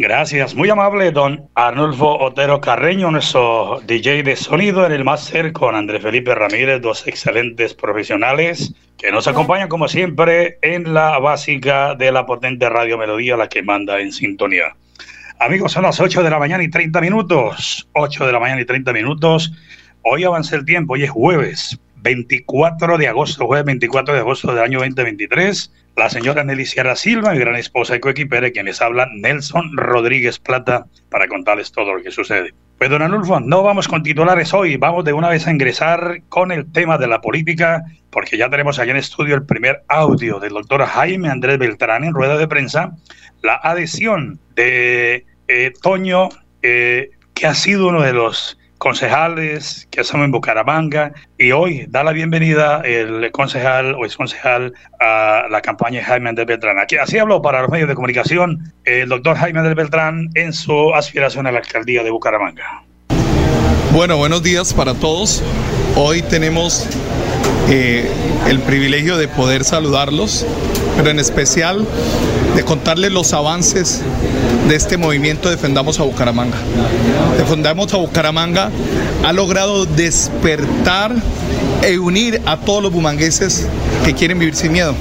Gracias, muy amable don Arnulfo Otero Carreño, nuestro DJ de sonido en el máster con Andrés Felipe Ramírez, dos excelentes profesionales que nos acompañan como siempre en la básica de la potente Radio Melodía, la que manda en sintonía. Amigos, son las 8 de la mañana y 30 minutos, 8 de la mañana y 30 minutos. Hoy avanza el tiempo, hoy es jueves 24 de agosto, jueves 24 de agosto del año 2023 la señora Nelly Sierra Silva, mi gran esposa y coequipera, quienes hablan Nelson Rodríguez Plata, para contarles todo lo que sucede. Pues don Anulfo, no vamos con titulares hoy, vamos de una vez a ingresar con el tema de la política, porque ya tenemos allá en estudio el primer audio del doctor Jaime Andrés Beltrán en rueda de prensa, la adhesión de eh, Toño, eh, que ha sido uno de los concejales que estamos en Bucaramanga y hoy da la bienvenida el concejal o ex concejal a la campaña Jaime Andrés Beltrán. Aquí, así habló para los medios de comunicación el doctor Jaime Andrés Beltrán en su aspiración a la alcaldía de Bucaramanga. Bueno, buenos días para todos. Hoy tenemos eh, el privilegio de poder saludarlos, pero en especial de contarles los avances de este movimiento Defendamos a Bucaramanga. Defendamos a Bucaramanga ha logrado despertar e unir a todos los bumangueses que quieren vivir sin miedo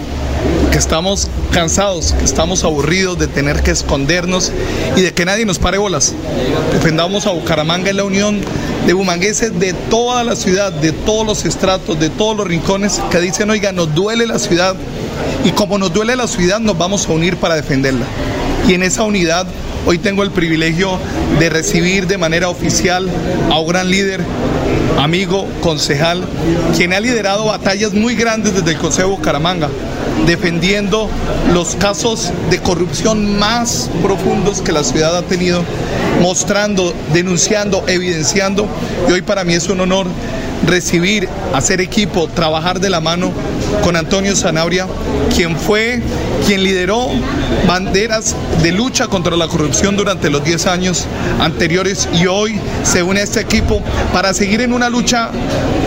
que estamos cansados, que estamos aburridos de tener que escondernos y de que nadie nos pare bolas. Defendamos a Bucaramanga en la unión de bumangueses de toda la ciudad, de todos los estratos, de todos los rincones que dicen, oiga, nos duele la ciudad y como nos duele la ciudad nos vamos a unir para defenderla. Y en esa unidad hoy tengo el privilegio de recibir de manera oficial a un gran líder, amigo, concejal, quien ha liderado batallas muy grandes desde el Consejo Bucaramanga defendiendo los casos de corrupción más profundos que la ciudad ha tenido, mostrando, denunciando, evidenciando. Y hoy para mí es un honor recibir, hacer equipo, trabajar de la mano con Antonio Zanabria, quien fue, quien lideró banderas de lucha contra la corrupción durante los 10 años anteriores y hoy se une a este equipo para seguir en una lucha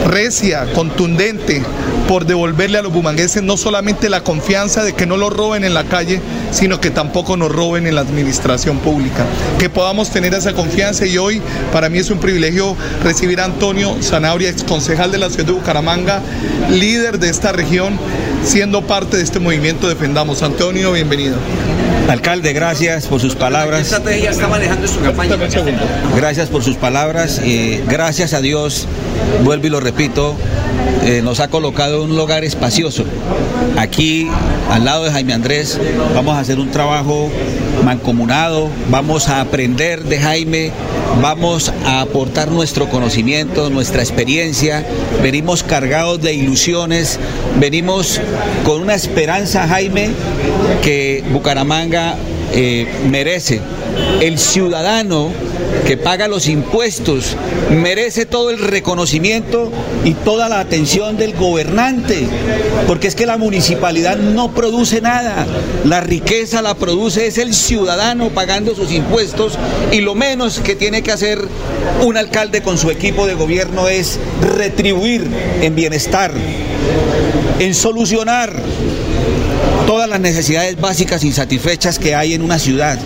recia, contundente, por devolverle a los bumangueses no solamente la confianza de que no lo roben en la calle, sino que tampoco nos roben en la administración pública. Que podamos tener esa confianza y hoy para mí es un privilegio recibir a Antonio Zanabria, ex concejal de la ciudad de Bucaramanga, líder de esta región, siendo parte de este movimiento Defendamos. Antonio, bienvenido. Alcalde, gracias por sus palabras. ¿Qué estrategia está manejando su campaña? Gracias por sus palabras. Eh, gracias a Dios, vuelvo y lo repito, eh, nos ha colocado en un lugar espacioso. Aquí, al lado de Jaime Andrés, vamos a hacer un trabajo mancomunado, vamos a aprender de Jaime, vamos a aportar nuestro conocimiento, nuestra experiencia, venimos cargados de ilusiones, venimos con una esperanza, Jaime, que Bucaramanga eh, merece. El ciudadano que paga los impuestos merece todo el reconocimiento y toda la atención del gobernante, porque es que la municipalidad no produce nada, la riqueza la produce es el ciudadano pagando sus impuestos y lo menos que tiene que hacer un alcalde con su equipo de gobierno es retribuir en bienestar, en solucionar todas las necesidades básicas insatisfechas que hay en una ciudad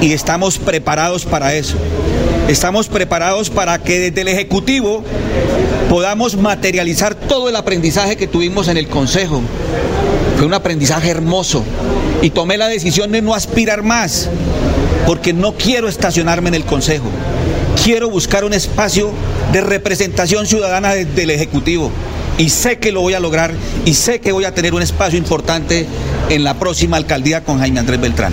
y estamos preparados para eso. Estamos preparados para que desde el Ejecutivo podamos materializar todo el aprendizaje que tuvimos en el Consejo. Fue un aprendizaje hermoso y tomé la decisión de no aspirar más porque no quiero estacionarme en el Consejo. Quiero buscar un espacio de representación ciudadana desde el Ejecutivo y sé que lo voy a lograr y sé que voy a tener un espacio importante en la próxima alcaldía con Jaime Andrés Beltrán.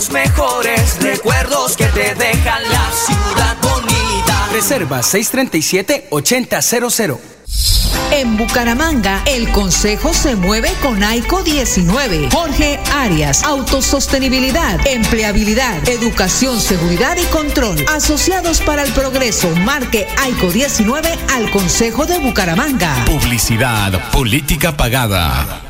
los mejores recuerdos que te dejan la ciudad bonita. Reserva 637-8000. En Bucaramanga, el Consejo se mueve con AICO 19. Jorge Arias, autosostenibilidad, empleabilidad, educación, seguridad y control. Asociados para el progreso, marque AICO 19 al Consejo de Bucaramanga. Publicidad, política pagada.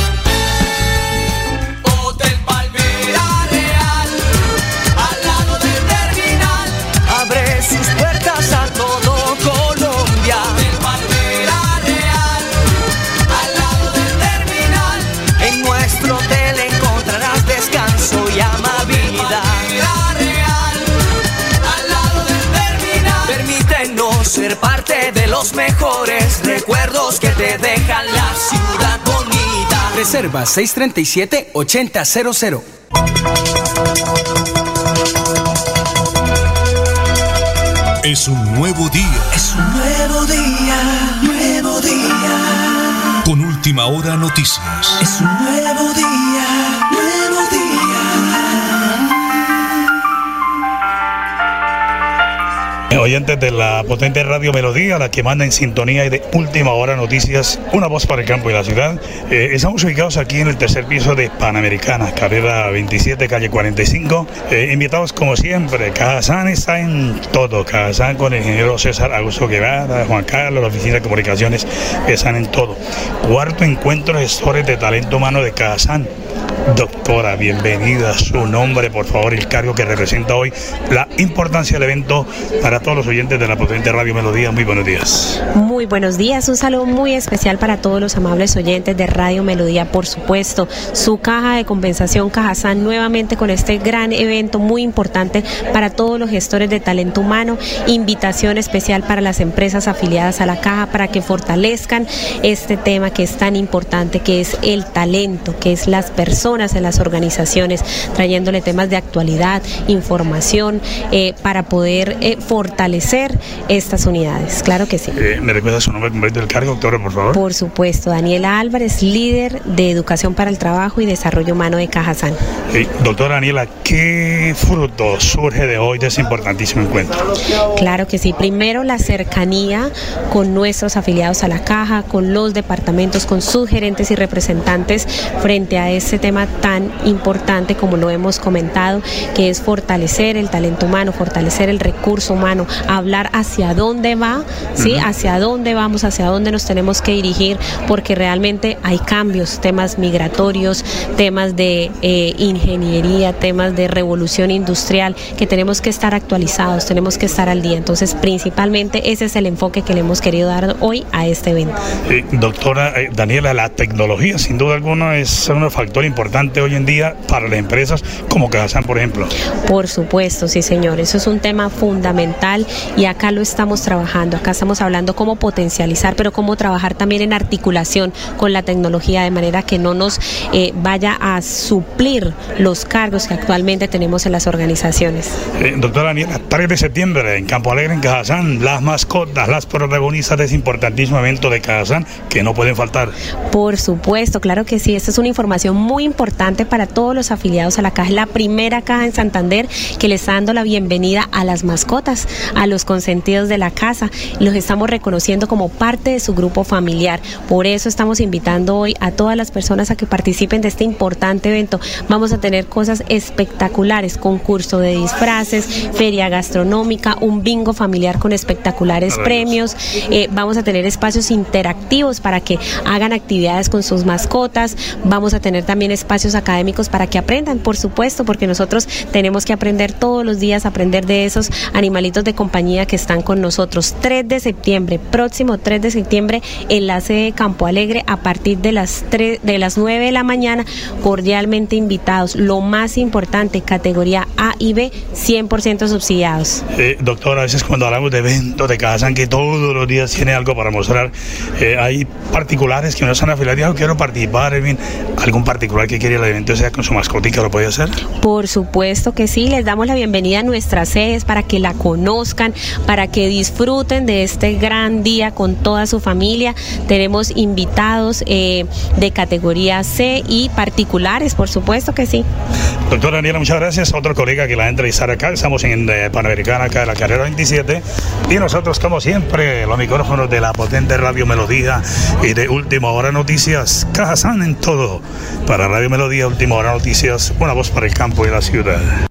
Ser parte de los mejores recuerdos que te dejan la ciudad bonita. Reserva 637-8000. Es un nuevo día. Es un nuevo día, nuevo día. Con última hora noticias. Es un nuevo día, Oyentes de la potente radio Melodía, la que manda en sintonía y de última hora noticias, una voz para el campo y la ciudad. Eh, estamos ubicados aquí en el tercer piso de Panamericana, carrera 27, calle 45. Eh, invitados como siempre, Cajazán está en todo. Cajazán con el ingeniero César Augusto Guevara, Juan Carlos, la oficina de comunicaciones, están en todo. Cuarto encuentro de gestores de talento humano de Cajazán. Doctora, bienvenida. Su nombre, por favor, el cargo que representa hoy, la importancia del evento para todos los oyentes de la potente Radio Melodía. Muy buenos días. Muy buenos días. Un saludo muy especial para todos los amables oyentes de Radio Melodía, por supuesto. Su caja de compensación Cajazán nuevamente con este gran evento muy importante para todos los gestores de talento humano. Invitación especial para las empresas afiliadas a la caja para que fortalezcan este tema que es tan importante, que es el talento, que es las personas en las organizaciones, trayéndole temas de actualidad, información, eh, para poder eh, fortalecer estas unidades. Claro que sí. Eh, ¿Me recuerda su nombre completo del cargo, doctora, por favor? Por supuesto, Daniela Álvarez, líder de Educación para el Trabajo y Desarrollo Humano de Cajazán. doctora Daniela, ¿qué fruto surge de hoy de ese importantísimo encuentro? Claro que sí. Primero, la cercanía con nuestros afiliados a la caja, con los departamentos, con sus gerentes y representantes frente a ese tema tan importante como lo hemos comentado, que es fortalecer el talento humano, fortalecer el recurso humano, hablar hacia dónde va, ¿sí? Hacia dónde vamos, hacia dónde nos tenemos que dirigir, porque realmente hay cambios, temas migratorios, temas de eh, ingeniería, temas de revolución industrial, que tenemos que estar actualizados, tenemos que estar al día. Entonces, principalmente ese es el enfoque que le hemos querido dar hoy a este evento. Eh, doctora eh, Daniela, la tecnología sin duda alguna es un factor importante hoy en día para las empresas como Cajazán, por ejemplo. Por supuesto, sí, señor. Eso es un tema fundamental y acá lo estamos trabajando. Acá estamos hablando cómo potencializar, pero cómo trabajar también en articulación con la tecnología de manera que no nos eh, vaya a suplir los cargos que actualmente tenemos en las organizaciones. Eh, doctora Daniela, 3 de septiembre en Campo Alegre, en Cajazán, las mascotas, las protagonistas de ese importantísimo evento de Cajazán que no pueden faltar. Por supuesto, claro que sí. Esta es una información muy importante para todos los afiliados a la caja. Es la primera caja en Santander que le está dando la bienvenida a las mascotas, a los consentidos de la casa. Los estamos reconociendo como parte de su grupo familiar. Por eso estamos invitando hoy a todas las personas a que participen de este importante evento. Vamos a tener cosas espectaculares, concurso de disfraces, feria gastronómica, un bingo familiar con espectaculares premios. Eh, vamos a tener espacios interactivos para que hagan actividades con sus mascotas. Vamos a tener también espacios académicos para que aprendan, por supuesto, porque nosotros tenemos que aprender todos los días, aprender de esos animalitos de compañía que están con nosotros. 3 de septiembre, próximo 3 de septiembre, en la sede de Campo Alegre, a partir de las 3, de las 9 de la mañana, cordialmente invitados. Lo más importante, categoría A y B, 100% subsidiados. Eh, doctora, a veces cuando hablamos de eventos de Cajazán que todos los días tiene algo para mostrar, eh, hay particulares que no están afiliados, yo quiero participar, en fin, algún particular que quiere el evento, sea con su mascotica, ¿lo puede hacer? Por supuesto que sí, les damos la bienvenida a nuestras sedes para que la conozcan, para que disfruten de este gran día con toda su familia. Tenemos invitados eh, de categoría C y particulares, por supuesto que sí. Doctora Daniela, muchas gracias. Otro colega que la va a entrevistar acá. Estamos en eh, Panamericana, acá de la carrera 27. Y nosotros, como siempre, los micrófonos de la potente Radio Melodía y de Última Hora Noticias. Cajazán en todo. Para Radio Melodía, Última Hora Noticias, una voz para el campo y la ciudad.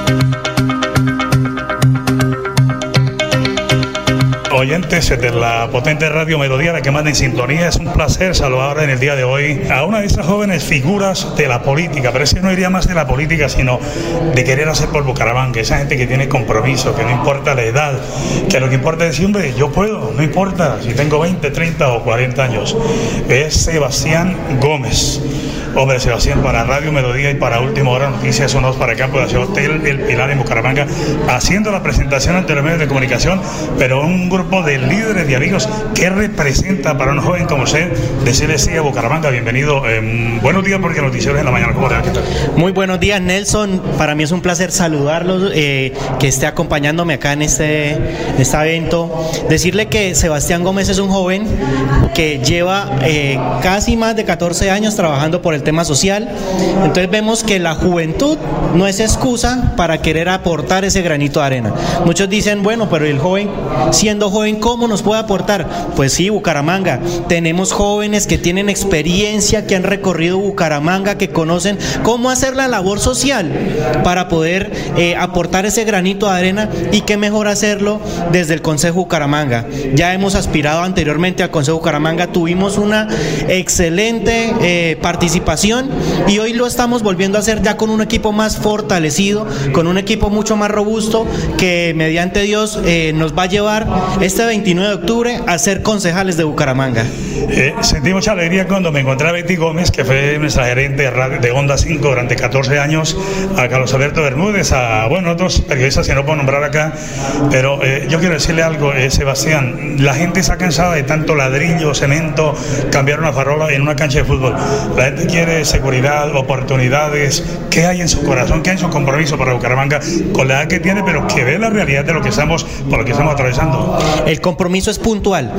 Oyentes de la potente radio Melodía, la que manda en sintonía. Es un placer saludar en el día de hoy a una de esas jóvenes figuras de la política, pero es que no iría más de la política, sino de querer hacer por Bucaramanga. Esa gente que tiene compromiso, que no importa la edad, que lo que importa es hombre, yo puedo, no importa si tengo 20, 30 o 40 años. Es Sebastián Gómez. Hombre, Sebastián, para Radio Melodía y para Última Hora Noticias Sonos para Campo de Hotel El Pilar en Bucaramanga, haciendo la presentación ante los medios de comunicación, pero un grupo de líderes y amigos que representa para un joven como usted decirle sí a Bucaramanga. Bienvenido. Eh, buenos días porque noticieros en la mañana. ¿Cómo va? Muy buenos días, Nelson. Para mí es un placer saludarlos, eh, que esté acompañándome acá en este, este evento. Decirle que Sebastián Gómez es un joven que lleva eh, casi más de 14 años trabajando por el tema social. Entonces vemos que la juventud no es excusa para querer aportar ese granito de arena. Muchos dicen, bueno, pero el joven, siendo joven, ¿cómo nos puede aportar? Pues sí, Bucaramanga. Tenemos jóvenes que tienen experiencia, que han recorrido Bucaramanga, que conocen cómo hacer la labor social para poder eh, aportar ese granito de arena y qué mejor hacerlo desde el Consejo Bucaramanga. Ya hemos aspirado anteriormente al Consejo Bucaramanga, tuvimos una excelente eh, participación y hoy lo estamos volviendo a hacer ya con un equipo más fortalecido, con un equipo mucho más robusto que mediante Dios eh, nos va a llevar este 29 de octubre a ser concejales de Bucaramanga. Eh, sentí mucha alegría cuando me encontré a Betty Gómez, que fue nuestra gerente de Onda 5 durante 14 años, a Carlos Alberto Bermúdez, a bueno, otros periodistas que no puedo nombrar acá, pero eh, yo quiero decirle algo, eh, Sebastián, la gente está cansada de tanto ladrillo, cemento, cambiar una farola en una cancha de fútbol. La gente quiere seguridad, oportunidades, qué hay en su corazón, qué hay en su compromiso para Bucaramanga con la edad que tiene, pero que ve la realidad de lo que estamos, por lo que estamos atravesando. El compromiso es puntual.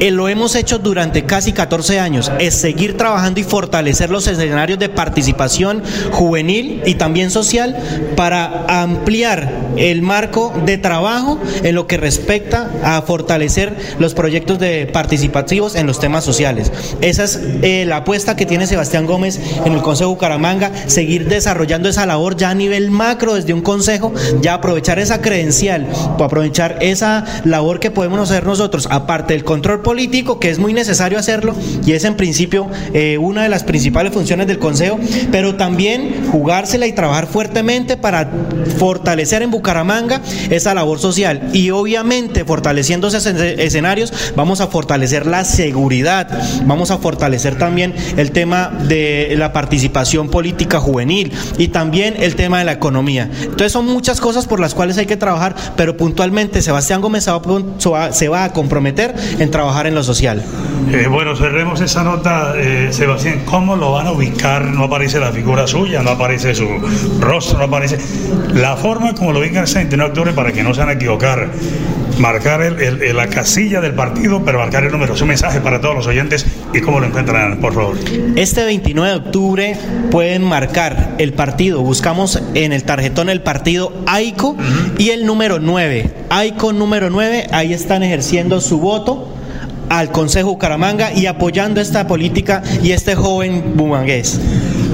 Eh, lo hemos hecho durante casi 14 años. Es seguir trabajando y fortalecer los escenarios de participación juvenil y también social para ampliar el marco de trabajo en lo que respecta a fortalecer los proyectos de participativos en los temas sociales. Esa es eh, la apuesta que tiene Sebastián Gómez en el Consejo Bucaramanga, seguir desarrollando esa labor ya a nivel macro desde un consejo, ya aprovechar esa credencial, aprovechar esa labor que podemos hacer nosotros, aparte del control político, que es muy necesario hacerlo, y es en principio eh, una de las principales funciones del Consejo, pero también jugársela y trabajar fuertemente para fortalecer en Bucaramanga esa labor social. Y obviamente, fortaleciendo esos escenarios, vamos a fortalecer la seguridad, vamos a fortalecer también el tema de la participación política juvenil y también el tema de la economía. Entonces son muchas cosas por las cuales hay que trabajar, pero puntualmente Sebastián Gómez se va a comprometer en trabajar en lo social. Eh, bueno, cerremos esa nota, eh, Sebastián. ¿Cómo lo van a ubicar? No aparece la figura suya, no aparece su rostro, no aparece. La forma como lo ubican el 29 de octubre para que no se van a equivocar. Marcar la casilla del partido, pero marcar el número. Es un mensaje para todos los oyentes y cómo lo encuentran, por favor. Este 29 de octubre pueden marcar el partido. Buscamos en el tarjetón el partido AICO uh -huh. y el número 9. AICO número 9, ahí están ejerciendo su voto al Consejo Bucaramanga y apoyando esta política y este joven bumangués.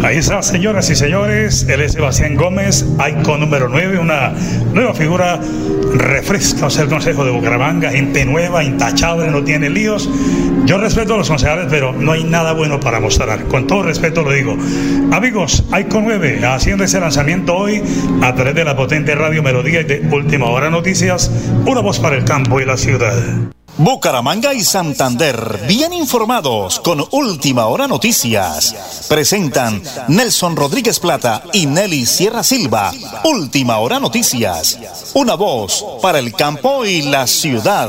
Ahí está, señoras y señores, él es Sebastián Gómez, ICO número 9, una nueva figura refresca o el Consejo de Bucaramanga, gente nueva, intachable, no tiene líos. Yo respeto a los concejales, pero no hay nada bueno para mostrar. Con todo respeto lo digo. Amigos, ICO 9, haciendo ese lanzamiento hoy a través de la potente radio Melodía y de Última Hora Noticias, una voz para el campo y la ciudad. Bucaramanga y Santander, bien informados con Última Hora Noticias. Presentan Nelson Rodríguez Plata y Nelly Sierra Silva. Última Hora Noticias. Una voz para el campo y la ciudad.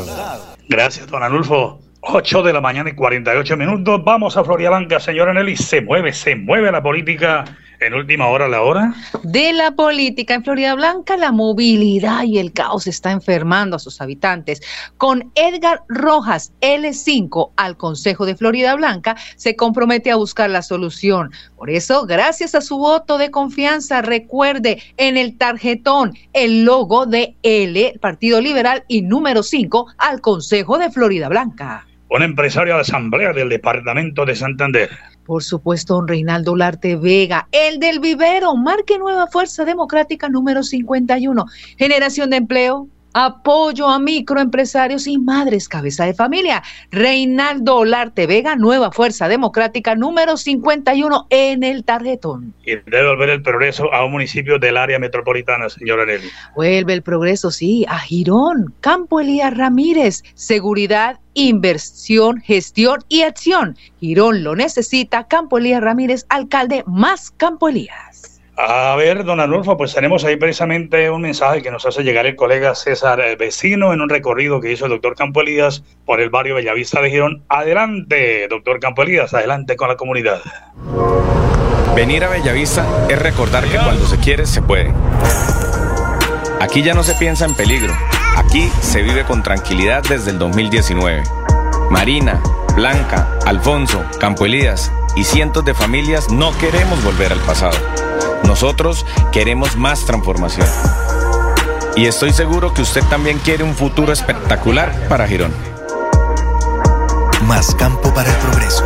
Gracias, don Anulfo. 8 de la mañana y 48 minutos. Vamos a Florialanca, señora Nelly. Se mueve, se mueve la política en última hora, la hora. De la política en Florida Blanca, la movilidad y el caos está enfermando a sus habitantes. Con Edgar Rojas, L5, al Consejo de Florida Blanca, se compromete a buscar la solución. Por eso, gracias a su voto de confianza, recuerde en el tarjetón el logo de L, Partido Liberal, y número 5 al Consejo de Florida Blanca un empresario de asamblea del departamento de Santander. Por supuesto, don Reinaldo Larte Vega, el del vivero, marque Nueva Fuerza Democrática número 51. Generación de empleo, Apoyo a microempresarios y madres cabeza de familia. Reinaldo Olarte Vega, Nueva Fuerza Democrática número 51 en el tarjetón. Y debe volver el progreso a un municipio del área metropolitana, señora Nelly. Vuelve el progreso, sí, a Girón, Campo Elías Ramírez, seguridad, inversión, gestión y acción. Girón lo necesita, Campo Elías Ramírez, alcalde más Campo Elías. A ver, don Anulfo, pues tenemos ahí precisamente un mensaje que nos hace llegar el colega César Vecino en un recorrido que hizo el doctor Campo Elías por el barrio Bellavista de Girón. Adelante, doctor Campo Elías, adelante con la comunidad. Venir a Bellavista es recordar que cuando se quiere, se puede. Aquí ya no se piensa en peligro, aquí se vive con tranquilidad desde el 2019. Marina, Blanca, Alfonso, Campo Elías y cientos de familias no queremos volver al pasado. Nosotros queremos más transformación. Y estoy seguro que usted también quiere un futuro espectacular para Girón. Más campo para el progreso.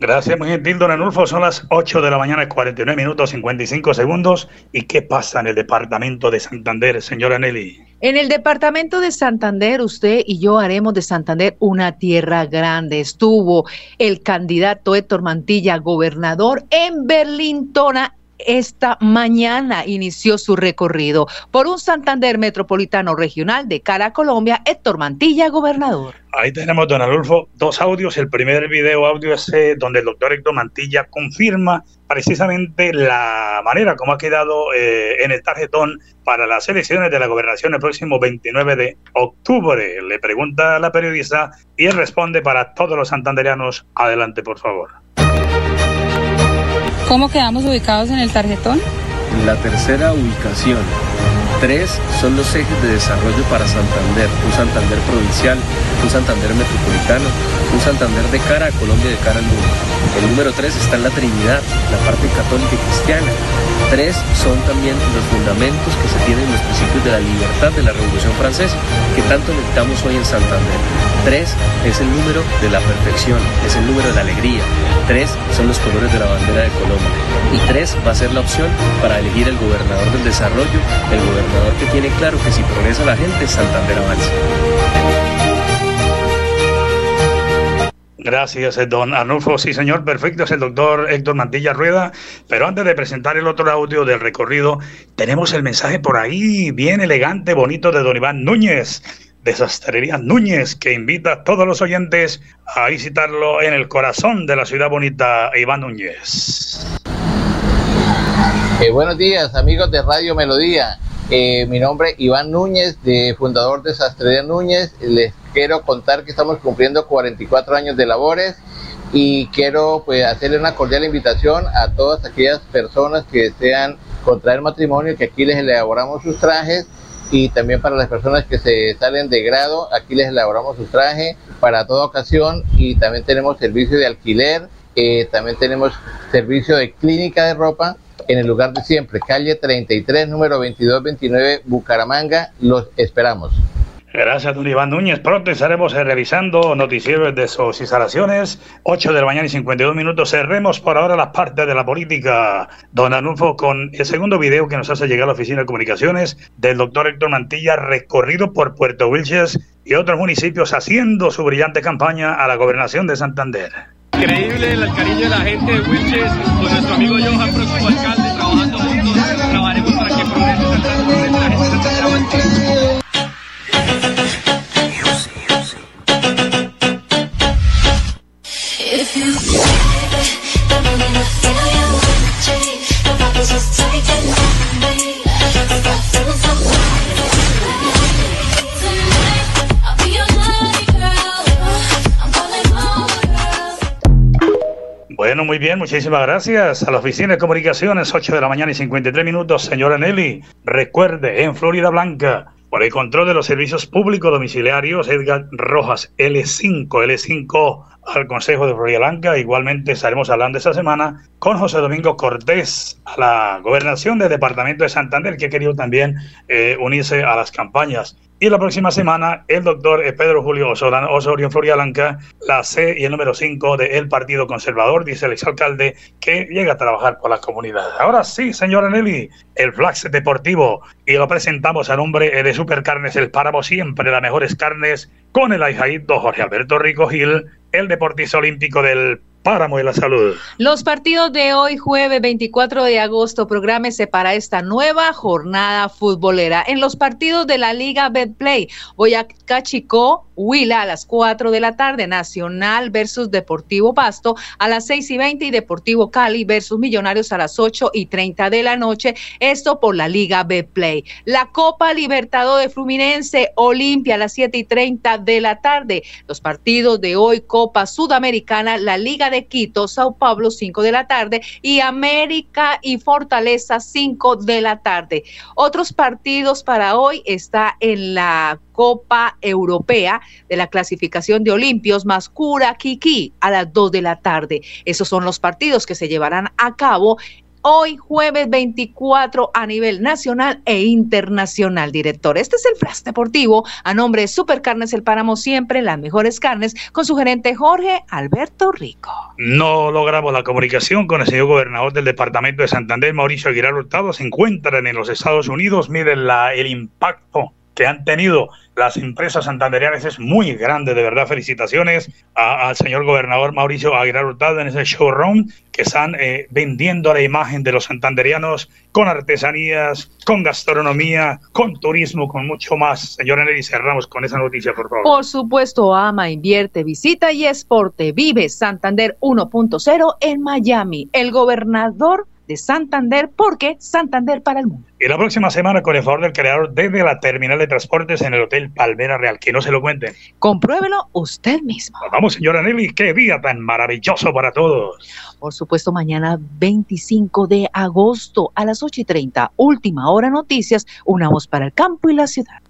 Gracias, muy gentil, don Anulfo. Son las 8 de la mañana, 49 minutos, 55 segundos. ¿Y qué pasa en el departamento de Santander, señora Nelly? En el departamento de Santander, usted y yo haremos de Santander una tierra grande. Estuvo el candidato Héctor Mantilla, gobernador en Berlintona esta mañana inició su recorrido por un Santander Metropolitano Regional de cara a Colombia, Héctor Mantilla, gobernador. Ahí tenemos, don Adolfo, dos audios. El primer video audio es eh, donde el doctor Héctor Mantilla confirma precisamente la manera como ha quedado eh, en el tarjetón para las elecciones de la gobernación el próximo 29 de octubre. Le pregunta a la periodista y él responde para todos los santanderianos. Adelante, por favor. ¿Cómo quedamos ubicados en el tarjetón? La tercera ubicación. Tres son los ejes de desarrollo para Santander, un Santander provincial, un Santander metropolitano, un Santander de cara a Colombia y de cara al mundo. El número tres está en la Trinidad, la parte católica y cristiana. Tres son también los fundamentos que se tienen en los principios de la libertad de la Revolución Francesa, que tanto necesitamos hoy en Santander. Tres es el número de la perfección, es el número de la alegría. Tres son los colores de la bandera de Colombia. Y tres va a ser la opción para elegir el gobernador del desarrollo, el gobernador que tiene claro que si progresa la gente, Santander avanza. Gracias, eh, don Arnulfo. Sí, señor, perfecto. Es el doctor Héctor Mantilla Rueda. Pero antes de presentar el otro audio del recorrido, tenemos el mensaje por ahí, bien elegante, bonito, de don Iván Núñez, de Sastrería Núñez, que invita a todos los oyentes a visitarlo en el corazón de la ciudad bonita, Iván Núñez. Eh, buenos días, amigos de Radio Melodía. Eh, mi nombre es Iván Núñez, de, fundador de Sastrería Núñez. Les quiero contar que estamos cumpliendo 44 años de labores y quiero pues hacerle una cordial invitación a todas aquellas personas que desean contraer matrimonio, que aquí les elaboramos sus trajes y también para las personas que se salen de grado, aquí les elaboramos sus trajes para toda ocasión y también tenemos servicio de alquiler, eh, también tenemos servicio de clínica de ropa en el lugar de siempre, calle 33, número 2229, Bucaramanga. Los esperamos. Gracias, don Iván Núñez. Pronto estaremos eh, revisando noticieros de sus instalaciones. 8 de la mañana y 52 minutos. Cerremos por ahora las partes de la política. Don Anulfo, con el segundo video que nos hace llegar a la Oficina de Comunicaciones del doctor Héctor Mantilla, recorrido por Puerto Wilches y otros municipios haciendo su brillante campaña a la gobernación de Santander. Increíble el cariño de la gente de Wilches con nuestro amigo Johan, próximo alcalde, trabajando muy bien, muchísimas gracias. A la Oficina de Comunicaciones, 8 de la mañana y 53 minutos. Señora Nelly, recuerde, en Florida Blanca, por el control de los servicios públicos domiciliarios, Edgar Rojas, L5, L5 al Consejo de Florida Blanca. Igualmente estaremos hablando esta semana con José Domingo Cortés a la gobernación del departamento de Santander, que ha querido también eh, unirse a las campañas. Y la próxima semana, el doctor Pedro Julio Osorio en la C y el número 5 del Partido Conservador, dice el exalcalde, que llega a trabajar por la comunidad. Ahora sí, señora Nelly, el Flax Deportivo, y lo presentamos a nombre de Supercarnes El Páramo, siempre las mejores carnes, con el ahijaído Jorge Alberto Rico Gil, el deportista olímpico del Páramo de la Salud. Los partidos de hoy, jueves 24 de agosto, prográmese para esta nueva jornada futbolera. En los partidos de la Liga Betplay, Boyacá Chico, Huila a las 4 de la tarde, Nacional versus Deportivo Pasto a las 6 y 20 y Deportivo Cali versus Millonarios a las 8 y 30 de la noche. Esto por la Liga Betplay. La Copa Libertador de Fluminense, Olimpia a las 7 y 30 de la tarde. Los partidos de hoy, Copa Sudamericana, la Liga de Quito, Sao Paulo, 5 de la tarde, y América y Fortaleza, 5 de la tarde. Otros partidos para hoy está en la Copa Europea de la clasificación de Olimpios más Cura Kiki a las 2 de la tarde. Esos son los partidos que se llevarán a cabo hoy jueves 24 a nivel nacional e internacional, director. Este es el Flash Deportivo a nombre de Supercarnes El Páramo, siempre las mejores carnes, con su gerente Jorge Alberto Rico. No logramos la comunicación con el señor gobernador del departamento de Santander, Mauricio Aguilar Hurtado. Se encuentran en los Estados Unidos. Miren la, el impacto que han tenido las empresas santanderianas es muy grande, de verdad. Felicitaciones al señor gobernador Mauricio Aguilar Hurtado en ese showroom que están eh, vendiendo la imagen de los santanderianos con artesanías, con gastronomía, con turismo, con mucho más. Señor Nelly, cerramos con esa noticia, por favor. Por supuesto, ama, invierte, visita y exporte. Vive Santander 1.0 en Miami. El gobernador de Santander, porque Santander para el mundo. Y la próxima semana, con el favor del creador, desde la terminal de transportes en el Hotel Palmera Real. Que no se lo cuenten. Compruébelo usted mismo. Vamos, señora Nelly, qué día tan maravilloso para todos. Por supuesto, mañana 25 de agosto a las 8 y 30, última hora noticias, una voz para el campo y la ciudad.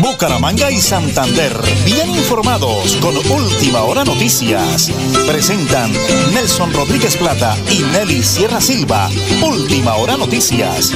Bucaramanga y Santander, bien informados con Última Hora Noticias. Presentan Nelson Rodríguez Plata y Nelly Sierra Silva. Última Hora Noticias.